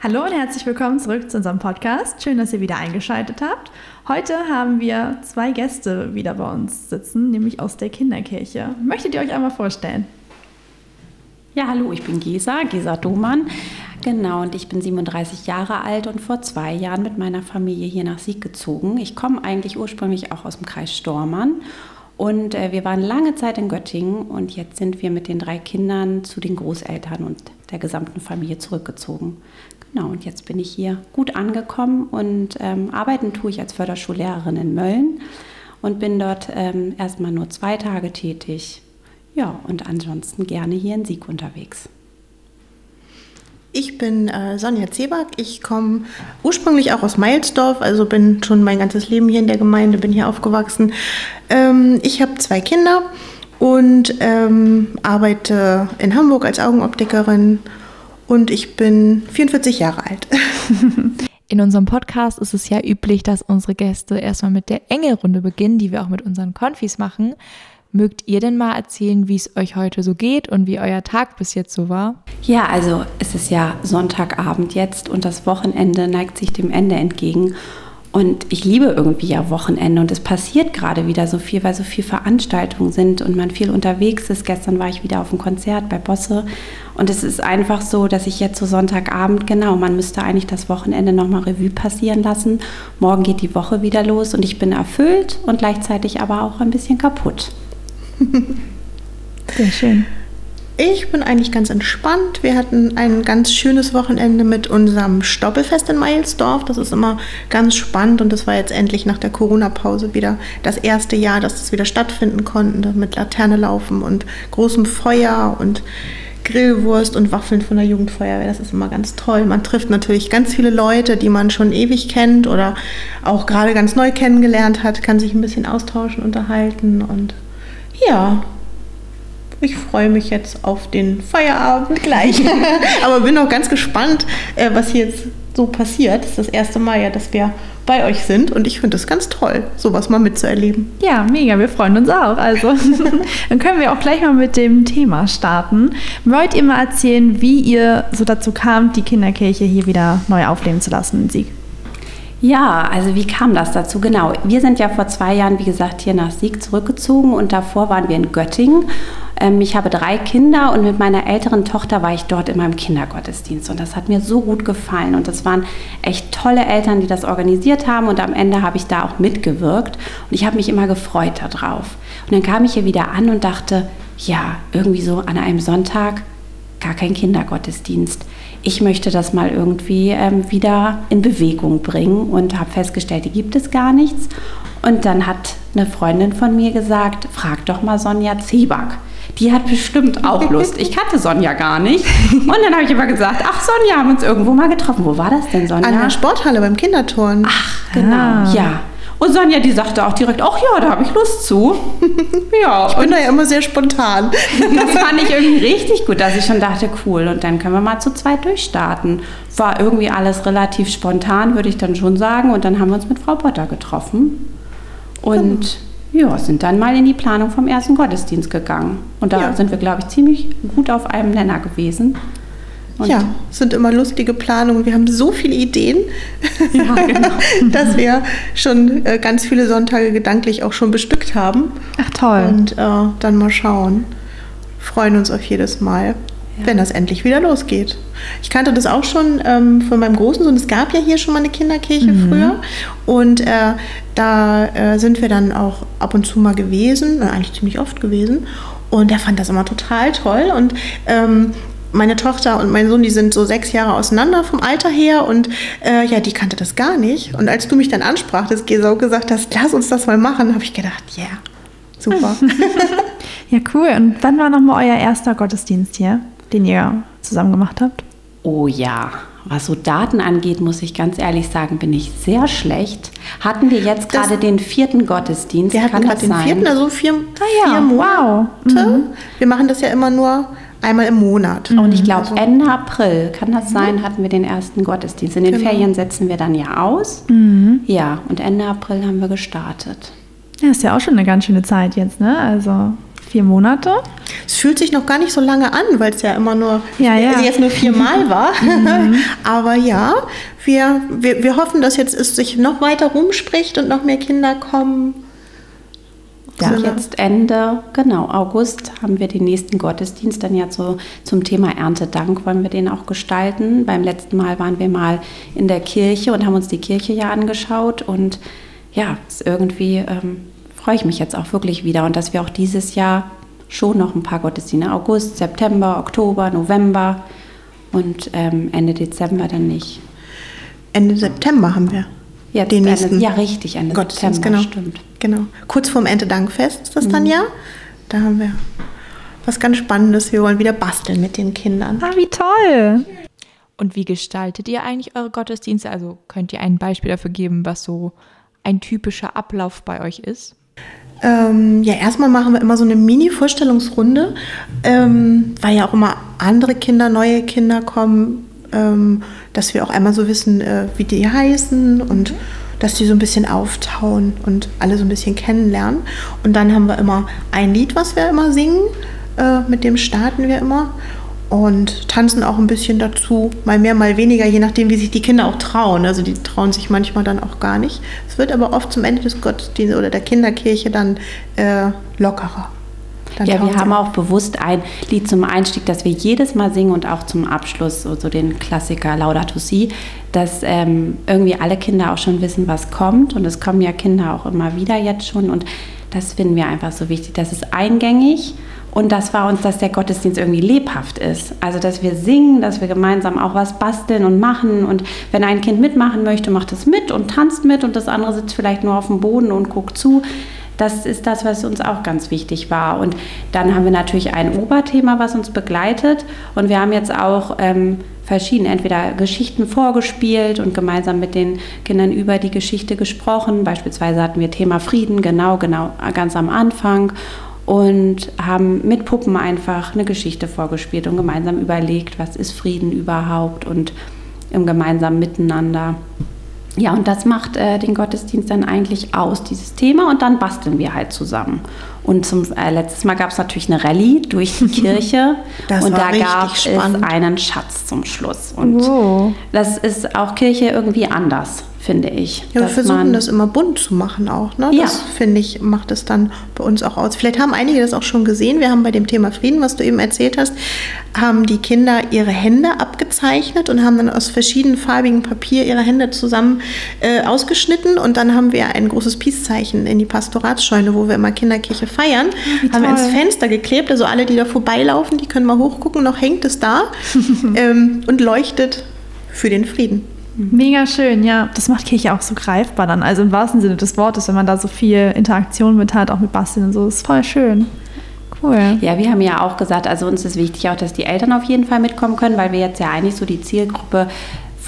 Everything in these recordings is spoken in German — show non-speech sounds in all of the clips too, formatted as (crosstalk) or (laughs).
Hallo und herzlich willkommen zurück zu unserem Podcast. Schön, dass ihr wieder eingeschaltet habt. Heute haben wir zwei Gäste wieder bei uns sitzen, nämlich aus der Kinderkirche. Möchtet ihr euch einmal vorstellen? Ja, hallo, ich bin Gesa, Gesa Domann. Genau, und ich bin 37 Jahre alt und vor zwei Jahren mit meiner Familie hier nach Sieg gezogen. Ich komme eigentlich ursprünglich auch aus dem Kreis Stormann und äh, wir waren lange Zeit in Göttingen und jetzt sind wir mit den drei Kindern zu den Großeltern und der gesamten Familie zurückgezogen. Genau, und jetzt bin ich hier gut angekommen und ähm, arbeiten tue ich als Förderschullehrerin in Mölln und bin dort ähm, erstmal nur zwei Tage tätig. Ja, und ansonsten gerne hier in Sieg unterwegs. Ich bin äh, Sonja Zeback. Ich komme ursprünglich auch aus Meilsdorf, also bin schon mein ganzes Leben hier in der Gemeinde, bin hier aufgewachsen. Ähm, ich habe zwei Kinder und ähm, arbeite in Hamburg als Augenoptikerin und ich bin 44 Jahre alt. (laughs) In unserem Podcast ist es ja üblich, dass unsere Gäste erstmal mit der Engelrunde beginnen, die wir auch mit unseren Konfis machen. Mögt ihr denn mal erzählen, wie es euch heute so geht und wie euer Tag bis jetzt so war? Ja, also es ist ja Sonntagabend jetzt und das Wochenende neigt sich dem Ende entgegen. Und ich liebe irgendwie ja Wochenende und es passiert gerade wieder so viel, weil so viele Veranstaltungen sind und man viel unterwegs ist. Gestern war ich wieder auf einem Konzert bei Bosse und es ist einfach so, dass ich jetzt so Sonntagabend, genau, man müsste eigentlich das Wochenende nochmal Revue passieren lassen. Morgen geht die Woche wieder los und ich bin erfüllt und gleichzeitig aber auch ein bisschen kaputt. (laughs) Sehr schön. Ich bin eigentlich ganz entspannt. Wir hatten ein ganz schönes Wochenende mit unserem Stoppelfest in Meilsdorf. Das ist immer ganz spannend und das war jetzt endlich nach der Corona-Pause wieder das erste Jahr, dass das wieder stattfinden konnte mit Laterne laufen und großem Feuer und Grillwurst und Waffeln von der Jugendfeuerwehr. Das ist immer ganz toll. Man trifft natürlich ganz viele Leute, die man schon ewig kennt oder auch gerade ganz neu kennengelernt hat, kann sich ein bisschen austauschen, unterhalten und ja, ich freue mich jetzt auf den Feierabend gleich. (laughs) Aber bin auch ganz gespannt, äh, was hier jetzt so passiert. Das ist das erste Mal ja, dass wir bei euch sind und ich finde es ganz toll, sowas mal mitzuerleben. Ja, mega, wir freuen uns auch. Also, (laughs) dann können wir auch gleich mal mit dem Thema starten. Wollt ihr mal erzählen, wie ihr so dazu kamt, die Kinderkirche hier wieder neu aufleben zu lassen in Sieg? Ja, also wie kam das dazu? Genau, wir sind ja vor zwei Jahren, wie gesagt, hier nach Sieg zurückgezogen und davor waren wir in Göttingen. Ähm, ich habe drei Kinder und mit meiner älteren Tochter war ich dort in meinem Kindergottesdienst und das hat mir so gut gefallen und das waren echt tolle Eltern, die das organisiert haben und am Ende habe ich da auch mitgewirkt und ich habe mich immer gefreut darauf. Und dann kam ich hier wieder an und dachte, ja, irgendwie so an einem Sonntag gar kein Kindergottesdienst ich möchte das mal irgendwie ähm, wieder in Bewegung bringen und habe festgestellt, die gibt es gar nichts. Und dann hat eine Freundin von mir gesagt, frag doch mal Sonja Zeback. Die hat bestimmt auch Lust. Ich kannte Sonja gar nicht. Und dann habe ich immer gesagt, ach Sonja, haben uns irgendwo mal getroffen. Wo war das denn, Sonja? An der Sporthalle beim Kinderturnen. Ach, genau, ah. ja. Und Sonja, die sagte auch direkt, ach ja, da habe ich Lust zu. (laughs) ja, ich bin da ja immer sehr spontan. das fand ich irgendwie (laughs) richtig gut, dass ich schon dachte, cool, und dann können wir mal zu zweit durchstarten. War irgendwie alles relativ spontan, würde ich dann schon sagen. Und dann haben wir uns mit Frau Potter getroffen. Und ja, sind dann mal in die Planung vom ersten Gottesdienst gegangen. Und da ja. sind wir, glaube ich, ziemlich gut auf einem Nenner gewesen. Und ja, es sind immer lustige Planungen. Wir haben so viele Ideen, ja, (laughs) genau. dass wir schon äh, ganz viele Sonntage gedanklich auch schon bestückt haben. Ach toll. Und äh, dann mal schauen. Freuen uns auf jedes Mal, ja. wenn das endlich wieder losgeht. Ich kannte das auch schon ähm, von meinem großen Sohn. Es gab ja hier schon mal eine Kinderkirche mhm. früher. Und äh, da äh, sind wir dann auch ab und zu mal gewesen, eigentlich ziemlich oft gewesen. Und er fand das immer total toll. Und ähm, meine Tochter und mein Sohn, die sind so sechs Jahre auseinander vom Alter her und äh, ja, die kannte das gar nicht. Und als du mich dann ansprachtest, Gesa, gesagt hast, lass uns das mal machen, habe ich gedacht, ja, yeah, super. (laughs) ja, cool. Und wann war nochmal euer erster Gottesdienst hier, den ihr zusammen gemacht habt? Oh ja, was so Daten angeht, muss ich ganz ehrlich sagen, bin ich sehr schlecht. Hatten wir jetzt gerade den vierten Gottesdienst? Wir hatten gerade den vierten, also vier, ah, ja. vier Monate. Wow. Mhm. Wir machen das ja immer nur einmal im Monat. Und ich glaube, also. Ende April, kann das sein, mhm. hatten wir den ersten Gottesdienst. In den genau. Ferien setzen wir dann ja aus. Mhm. Ja, und Ende April haben wir gestartet. Ja, ist ja auch schon eine ganz schöne Zeit jetzt, ne? Also Vier Monate? Es fühlt sich noch gar nicht so lange an, weil es ja immer nur Ja, ja. also jetzt nur viermal (laughs) war. Aber ja, wir, wir, wir hoffen, dass jetzt es sich noch weiter rumspricht und noch mehr Kinder kommen. Ja, Genau. jetzt Ende, genau, August haben wir den nächsten Gottesdienst dann ja so zum Thema Erntedank wollen wir den auch gestalten. Beim letzten Mal waren wir mal in der Kirche und haben uns die Kirche ja angeschaut und ja, ist irgendwie ähm, freue ich mich jetzt auch wirklich wieder und dass wir auch dieses Jahr schon noch ein paar Gottesdienste, August, September, Oktober, November und ähm, Ende Dezember dann nicht. Ende September haben wir Jetzt den Ende- nächsten ja, richtig, Ende Gottesdienst, September, genau. stimmt. Genau. Kurz vorm Erntedankfest ist das dann Mhm. ja. Da haben wir was ganz Spannendes. Wir wollen wieder basteln mit den Kindern. Ah, wie toll. Und wie gestaltet ihr eigentlich eure Gottesdienste? Also könnt ihr ein Beispiel dafür geben, was so ein typischer Ablauf bei euch ist? Ähm, ja, erstmal machen wir immer so eine Mini-Vorstellungsrunde, ähm, weil ja auch immer andere Kinder, neue Kinder kommen, ähm, dass wir auch einmal so wissen, äh, wie die heißen und dass die so ein bisschen auftauen und alle so ein bisschen kennenlernen. Und dann haben wir immer ein Lied, was wir immer singen, äh, mit dem starten wir immer. Und tanzen auch ein bisschen dazu, mal mehr, mal weniger, je nachdem, wie sich die Kinder auch trauen. Also die trauen sich manchmal dann auch gar nicht. Es wird aber oft zum Ende des Gottesdienstes oder der Kinderkirche dann äh, lockerer. Dann Ja, wir haben auch bewusst ein Lied zum Einstieg, das wir jedes Mal singen und auch zum Abschluss, so, so den Klassiker Laudato Si, dass ähm, irgendwie alle Kinder auch schon wissen, was kommt. Und es kommen ja Kinder auch immer wieder jetzt schon. Und das finden wir einfach so wichtig. Das ist eingängig und das war uns, dass der Gottesdienst irgendwie lebhaft ist. Also, dass wir singen, dass wir gemeinsam auch was basteln und machen. Und wenn ein Kind mitmachen möchte, macht es mit und tanzt mit und das andere sitzt vielleicht nur auf dem Boden und guckt zu. Das ist das, was uns auch ganz wichtig war. Und dann haben wir natürlich ein Oberthema, was uns begleitet. Und wir haben jetzt auch ähm, verschiedene, entweder Geschichten vorgespielt und gemeinsam mit den Kindern über die Geschichte gesprochen. Beispielsweise hatten wir Thema Frieden, genau, genau, ganz am Anfang. Und haben mit Puppen einfach eine Geschichte vorgespielt und gemeinsam überlegt, was ist Frieden überhaupt und im gemeinsamen Miteinander. Ja, und das macht äh, den Gottesdienst dann eigentlich aus, dieses Thema. Und dann basteln wir halt zusammen. Und zum äh, letztes Mal gab es natürlich eine Rallye durch die (laughs) Kirche. Das und war da gab spannend. es einen Schatz zum Schluss. Und Wow. das ist auch Kirche irgendwie anders, finde ich. Ja, wir versuchen das immer bunt zu machen auch. Ne? Ja. Das finde ich, macht es dann bei uns auch aus. Vielleicht haben einige das auch schon gesehen. Wir haben bei dem Thema Frieden, was du eben erzählt hast, haben die Kinder ihre Hände abgezeichnet und haben dann aus verschiedenfarbigem Papier ihre Hände zusammen äh, ausgeschnitten. Und dann haben wir ein großes Peace-Zeichen in die Pastoratsscheune, wo wir immer Kinderkirche feiern, haben wir ins. Fenster geklebt. Also alle, die da vorbeilaufen, die können mal hochgucken. Noch hängt es da (laughs) ähm, und leuchtet für den Frieden. Mega schön, ja. Das macht Kirche auch so greifbar dann. Also im wahrsten Sinne des Wortes, wenn man da so viel Interaktion mit hat, auch mit Basteln und so. Das ist voll schön. Cool. Ja, wir haben ja auch gesagt, also uns ist wichtig auch, dass die Eltern auf jeden Fall mitkommen können, weil wir jetzt ja eigentlich so die Zielgruppe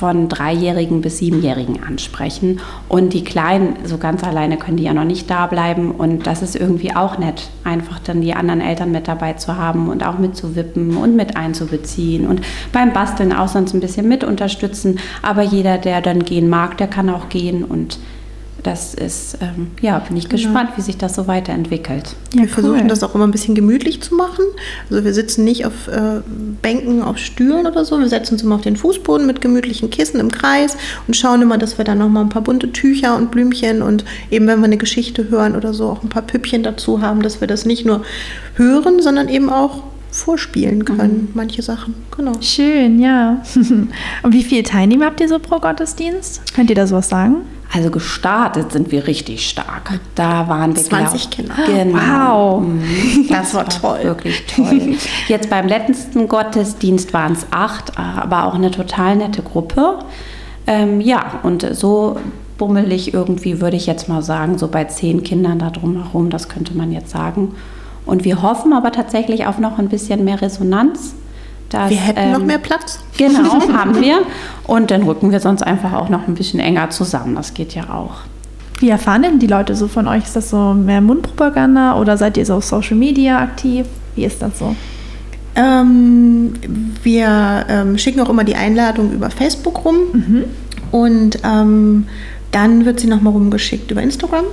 von Dreijährigen bis Siebenjährigen ansprechen. Und die Kleinen, so ganz alleine können die ja noch nicht da bleiben. Und das ist irgendwie auch nett, einfach dann die anderen Eltern mit dabei zu haben und auch mitzuwippen und mit einzubeziehen. Und beim Basteln auch sonst ein bisschen mit unterstützen. Aber jeder, der dann gehen mag, der kann auch gehen. Und das ist, ähm, ja, bin ich gespannt, wie sich das so weiterentwickelt. Ja, wir versuchen cool. das auch immer ein bisschen gemütlich zu machen. Also wir sitzen nicht auf äh, Bänken, auf Stühlen oder so. Wir setzen uns immer auf den Fußboden mit gemütlichen Kissen im Kreis und schauen immer, dass wir dann noch mal ein paar bunte Tücher und Blümchen und eben, wenn wir eine Geschichte hören oder so, auch ein paar Püppchen dazu haben, dass wir das nicht nur hören, sondern eben auch vorspielen können, manche Sachen. Genau. Schön, ja. (laughs) und wie viele Teilnehmer habt ihr so pro Gottesdienst? Könnt ihr da sowas sagen? Also gestartet sind wir richtig stark. Da waren wir 20 glaub- Kinder. Genau. Wow. Mhm. Das war toll. Wirklich toll. Jetzt beim letzten Gottesdienst waren es acht, aber auch eine total nette Gruppe. Ähm, ja, und so bummelig irgendwie würde ich jetzt mal sagen, so bei zehn Kindern da drumherum, das könnte man jetzt sagen. Und wir hoffen aber tatsächlich auf noch ein bisschen mehr Resonanz. Dass, Wir hätten noch ähm, mehr Platz. Genau, (laughs) haben wir. Und dann rücken wir sonst einfach auch noch ein bisschen enger zusammen. Das geht ja auch. Wie erfahren denn die Leute so von euch? Ist das so mehr Mundpropaganda oder seid ihr so auf Social Media aktiv? Wie ist das so? Ähm, wir ähm, schicken auch immer die Einladung über Facebook rum und ähm, dann wird sie nochmal rumgeschickt über Instagram.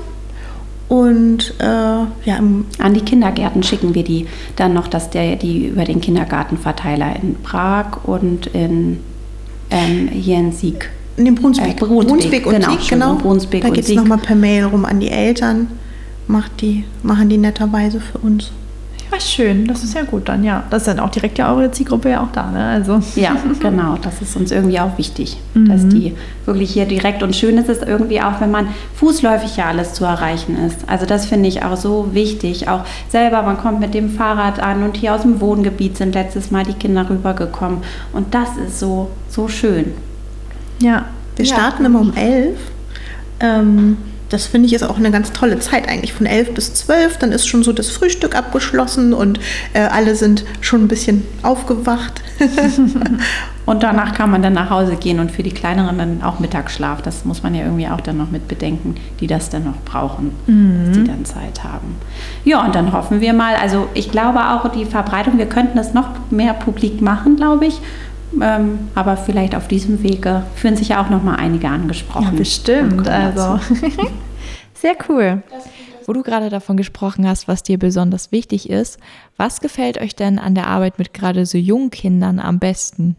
Und äh, ja, an die Kindergärten schicken wir die dann noch, dass der die über den Kindergartenverteiler in Prag und in ähm, hier in Sieg. In Brunsbeck. Äh, Brunsbeck, Brunsbeck und genau, Sieg, genau. Brunsbeck da geht es nochmal per Mail rum an die Eltern. Macht die, machen die netterweise für uns. Ja, schön. Das ist ja gut dann, ja. Das ist dann auch direkt ja eure Zielgruppe ja auch da, ne? Also. Ja, (laughs) genau. Das ist uns irgendwie auch wichtig, mhm. dass die wirklich hier direkt und schön ist es irgendwie auch, wenn man fußläufig ja alles zu erreichen ist. Also das finde ich auch so wichtig. Auch selber, man kommt mit dem Fahrrad an und hier aus dem Wohngebiet sind letztes Mal die Kinder rübergekommen. Und das ist so, so schön. Ja. Wir starten ja. immer um elf. Ähm, das finde ich ist auch eine ganz tolle Zeit eigentlich von elf bis zwölf. Dann ist schon so das Frühstück abgeschlossen und äh, alle sind schon ein bisschen aufgewacht. (laughs) und danach kann man dann nach Hause gehen und für die Kleineren dann auch Mittagsschlaf. Das muss man ja irgendwie auch dann noch mit bedenken, die das dann noch brauchen, mhm. die dann Zeit haben. Ja, und dann hoffen wir mal, also ich glaube auch die Verbreitung, wir könnten das noch mehr publik machen, glaube ich. Ähm, aber vielleicht auf diesem Wege fühlen sich ja auch noch mal einige angesprochen. Ja, bestimmt. Also. (laughs) Sehr cool. Wo du gerade davon gesprochen hast, was dir besonders wichtig ist, was gefällt euch denn an der Arbeit mit gerade so jungen Kindern am besten?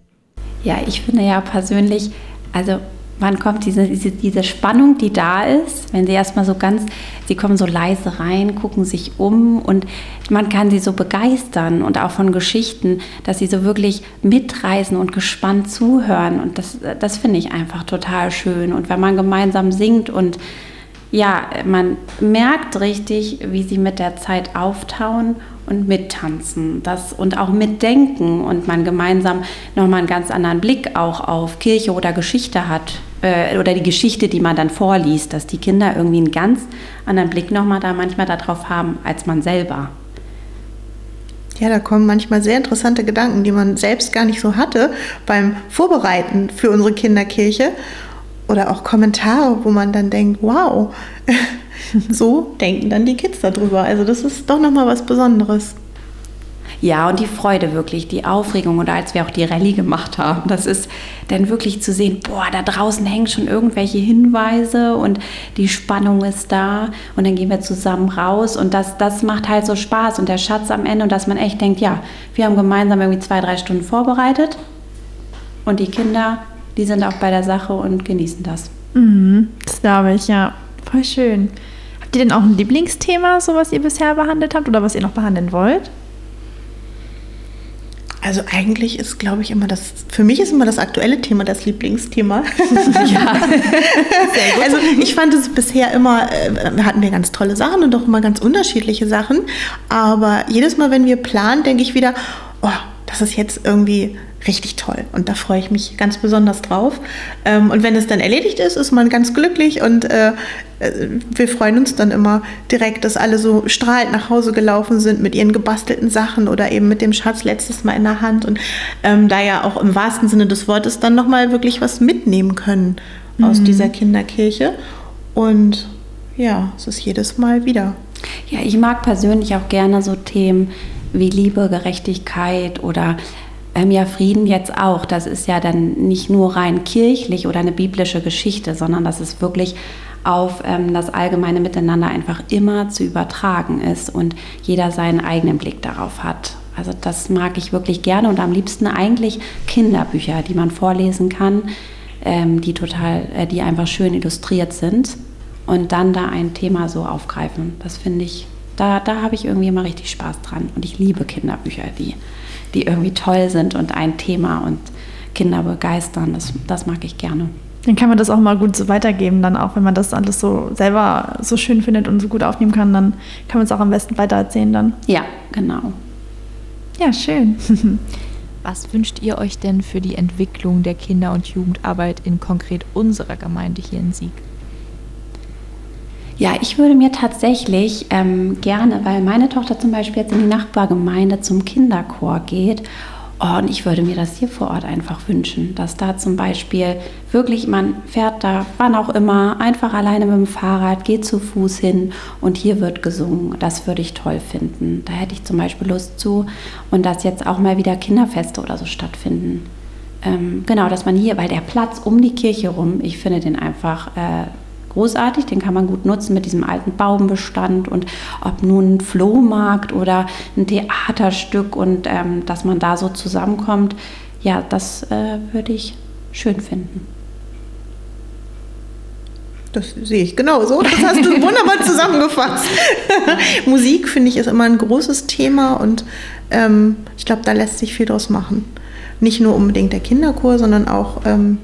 Ja, ich finde ja persönlich, also wann kommt diese, diese, diese Spannung, die da ist, wenn sie erstmal so ganz, sie kommen so leise rein, gucken sich um und man kann sie so begeistern und auch von Geschichten, dass sie so wirklich mitreisen und gespannt zuhören. Und das, das finde ich einfach total schön. Und wenn man gemeinsam singt und ja, man merkt richtig, wie sie mit der Zeit auftauen und mittanzen das, und auch mitdenken und man gemeinsam nochmal einen ganz anderen Blick auch auf Kirche oder Geschichte hat äh, oder die Geschichte, die man dann vorliest, dass die Kinder irgendwie einen ganz anderen Blick nochmal da manchmal darauf haben als man selber. Ja, da kommen manchmal sehr interessante Gedanken, die man selbst gar nicht so hatte beim Vorbereiten für unsere Kinderkirche oder auch Kommentare, wo man dann denkt, wow, (laughs) (laughs) so denken dann die Kids darüber. Also das ist doch nochmal was Besonderes. Ja, und die Freude wirklich, die Aufregung oder als wir auch die Rallye gemacht haben, das ist dann wirklich zu sehen, boah, da draußen hängen schon irgendwelche Hinweise und die Spannung ist da und dann gehen wir zusammen raus und das, das macht halt so Spaß und der Schatz am Ende und dass man echt denkt, ja, wir haben gemeinsam irgendwie zwei, drei Stunden vorbereitet und die Kinder, die sind auch bei der Sache und genießen das. Mhm, das glaube ich, ja. Voll schön. Habt ihr denn auch ein Lieblingsthema, so was ihr bisher behandelt habt oder was ihr noch behandeln wollt? Also eigentlich ist, glaube ich, immer das, für mich ist immer das aktuelle Thema das Lieblingsthema. (laughs) ja. Also ich fand es bisher immer, äh, hatten wir ganz tolle Sachen und auch immer ganz unterschiedliche Sachen. Aber jedes Mal, wenn wir planen, denke ich wieder, oh, das ist jetzt irgendwie richtig toll. Und da freue ich mich ganz besonders drauf. Ähm, und wenn es dann erledigt ist, ist man ganz glücklich und äh, äh, wir freuen uns dann immer direkt, dass alle so strahlend nach Hause gelaufen sind mit ihren gebastelten Sachen oder eben mit dem Schatz letztes Mal in der Hand und ähm, da ja auch im wahrsten Sinne des Wortes dann nochmal wirklich was mitnehmen können aus mhm. dieser Kinderkirche. Und ja, es ist jedes Mal wieder. Ja, ich mag persönlich auch gerne so Themen wie Liebe, Gerechtigkeit oder ähm, ja, Frieden jetzt auch. Das ist ja dann nicht nur rein kirchlich oder eine biblische Geschichte, sondern das ist wirklich auf ähm, das allgemeine Miteinander einfach immer zu übertragen ist und jeder seinen eigenen Blick darauf hat. Also das mag ich wirklich gerne und am liebsten eigentlich Kinderbücher, die man vorlesen kann, ähm, die total, äh, die einfach schön illustriert sind und dann da ein Thema so aufgreifen. Das finde ich, da, da habe ich irgendwie immer richtig Spaß dran und ich liebe Kinderbücher, die die irgendwie toll sind und ein Thema und Kinder begeistern. Das, das mag ich gerne. Dann kann man das auch mal gut so weitergeben, dann auch, wenn man das alles so selber so schön findet und so gut aufnehmen kann, dann kann man es auch am besten weitererzählen dann. Ja, genau. Ja, schön. (laughs) Was wünscht ihr euch denn für die Entwicklung der Kinder- und Jugendarbeit in konkret unserer Gemeinde hier in Sieg? Ja, ich würde mir tatsächlich ähm, gerne, weil meine Tochter zum Beispiel jetzt in die Nachbargemeinde zum Kinderchor geht, oh, und ich würde mir das hier vor Ort einfach wünschen, dass da zum Beispiel wirklich, man fährt da, wann auch immer, einfach alleine mit dem Fahrrad, geht zu Fuß hin und hier wird gesungen. Das würde ich toll finden. Da hätte ich zum Beispiel Lust zu. Und dass jetzt auch mal wieder Kinderfeste oder so stattfinden. Ähm, genau, dass man hier, weil der Platz um die Kirche rum, ich finde den einfach äh, großartig, den kann man gut nutzen mit diesem alten Baumbestand und ob nun ein Flohmarkt oder ein Theaterstück und ähm, dass man da so zusammenkommt, ja, das äh, würde ich schön finden. Das sehe ich genauso. Das hast du wunderbar zusammengefasst. (laughs) Musik, finde ich, ist immer ein großes Thema und ähm, ich glaube, da lässt sich viel draus machen. Nicht nur unbedingt der Kinderchor, sondern auch ähm,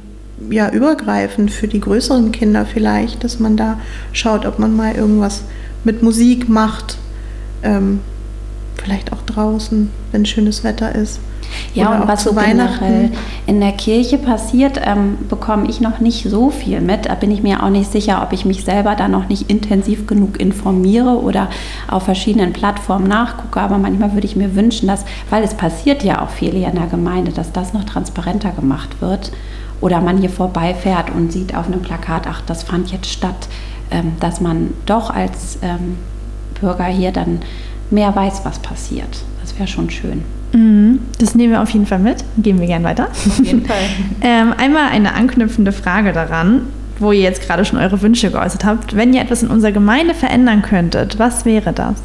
ja, übergreifend für die größeren Kinder vielleicht, dass man da schaut, ob man mal irgendwas mit Musik macht. Ähm, vielleicht auch draußen, wenn schönes Wetter ist. Ja, und was so generell in der Kirche passiert, ähm, bekomme ich noch nicht so viel mit. Da bin ich mir auch nicht sicher, ob ich mich selber da noch nicht intensiv genug informiere oder auf verschiedenen Plattformen nachgucke. Aber manchmal würde ich mir wünschen, dass, weil es passiert ja auch viel hier in der Gemeinde, dass das noch transparenter gemacht wird. Oder man hier vorbeifährt und sieht auf einem Plakat, ach, das fand jetzt statt, ähm, dass man doch als ähm, Bürger hier dann mehr weiß, was passiert. Das wäre schon schön. Mhm. Das nehmen wir auf jeden Fall mit. Gehen wir gern weiter. Auf jeden (laughs) Fall. ähm, einmal eine anknüpfende Frage daran, wo ihr jetzt gerade schon eure Wünsche geäußert habt. Wenn ihr etwas in unserer Gemeinde verändern könntet, was wäre das?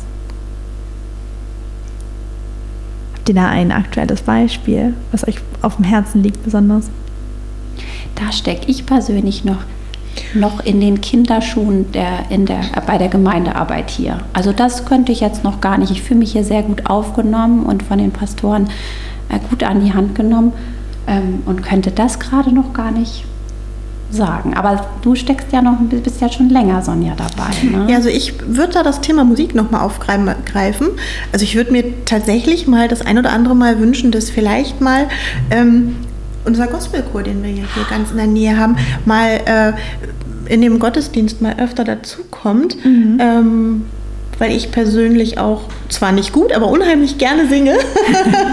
Habt ihr da ein aktuelles Beispiel, was euch auf dem Herzen liegt besonders? Da stecke ich persönlich noch noch in den Kinderschuhen der, in der, bei der Gemeindearbeit hier. Also das könnte ich jetzt noch gar nicht. Ich fühle mich hier sehr gut aufgenommen und von den Pastoren äh, gut an die Hand genommen ähm, und könnte das gerade noch gar nicht sagen. Aber du steckst ja noch, bist ja schon länger, Sonja, dabei. Ne? Ja, also ich würde da das Thema Musik nochmal aufgreifen. Also ich würde mir tatsächlich mal das ein oder andere Mal wünschen, dass vielleicht mal ähm, unser Gospelchor, den wir hier ganz in der Nähe haben, mal äh, in dem Gottesdienst mal öfter dazukommt. Mhm. Ähm, weil ich persönlich auch zwar nicht gut, aber unheimlich gerne singe.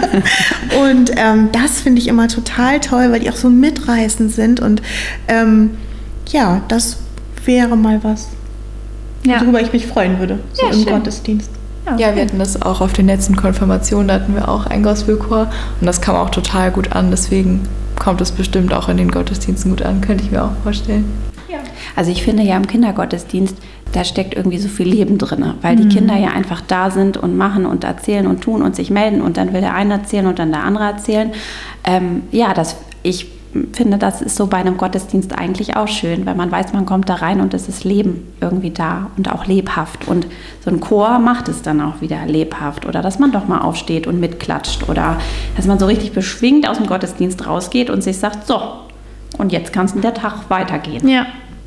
(laughs) und ähm, das finde ich immer total toll, weil die auch so mitreißend sind. Und ähm, ja, das wäre mal was, ja. worüber ich mich freuen würde, so ja, im schön. Gottesdienst. Ja, wir hatten das auch auf den letzten Konfirmationen, da hatten wir auch ein Gospelchor und das kam auch total gut an. Deswegen kommt es bestimmt auch in den Gottesdiensten gut an, könnte ich mir auch vorstellen. Ja. Also ich finde ja im Kindergottesdienst, da steckt irgendwie so viel Leben drin, weil mhm. die Kinder ja einfach da sind und machen und erzählen und tun und sich melden und dann will der eine erzählen und dann der andere erzählen. Ähm, ja, das ich finde, das ist so bei einem Gottesdienst eigentlich auch schön, weil man weiß, man kommt da rein und es ist Leben irgendwie da und auch lebhaft. Und so ein Chor macht es dann auch wieder lebhaft. Oder dass man doch mal aufsteht und mitklatscht. Oder dass man so richtig beschwingt aus dem Gottesdienst rausgeht und sich sagt, so, und jetzt kann es der Tag weitergehen. Ja.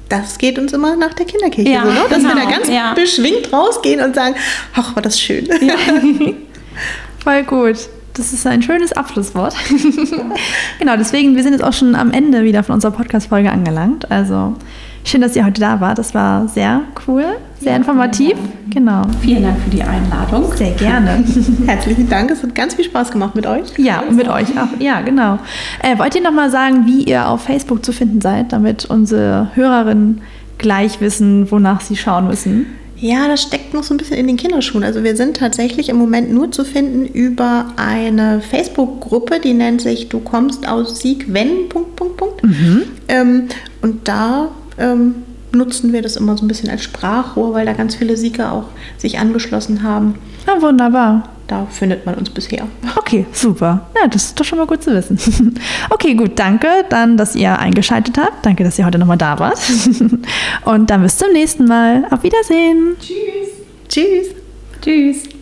Das geht uns immer nach der Kinderkirche ja, so, ne? dass genau. wir da ganz ja. beschwingt rausgehen und sagen, ach, war das schön. Ja. (laughs) Voll gut. Das ist ein schönes Abschlusswort. (laughs) genau, deswegen, wir sind jetzt auch schon am Ende wieder von unserer Podcast-Folge angelangt. Also schön, dass ihr heute da wart. Das war sehr cool, sehr informativ. Genau. Vielen Dank für die Einladung. Sehr gerne. (laughs) Herzlichen Dank. Es hat ganz viel Spaß gemacht mit euch. Ja, und mit euch auch. Ja, genau. Äh, wollt ihr nochmal sagen, wie ihr auf Facebook zu finden seid, damit unsere Hörerinnen gleich wissen, wonach sie schauen müssen? Ja, das steckt noch so ein bisschen in den Kinderschuhen. Also wir sind tatsächlich im Moment nur zu finden über eine Facebook-Gruppe, die nennt sich Du kommst aus Sieg, wenn, Punkt, Punkt, Punkt. Mhm. Ähm, und da ähm, nutzen wir das immer so ein bisschen als Sprachrohr, weil da ganz viele Sieger auch sich angeschlossen haben. Ja, wunderbar. Da findet man uns bisher. Okay, super. Ja, das ist doch schon mal gut zu wissen. (laughs) Okay, gut, danke dann, dass ihr eingeschaltet habt. Danke, dass ihr heute nochmal da wart. (laughs) Und dann bis zum nächsten Mal. Auf Wiedersehen. Tschüss. Tschüss. Tschüss.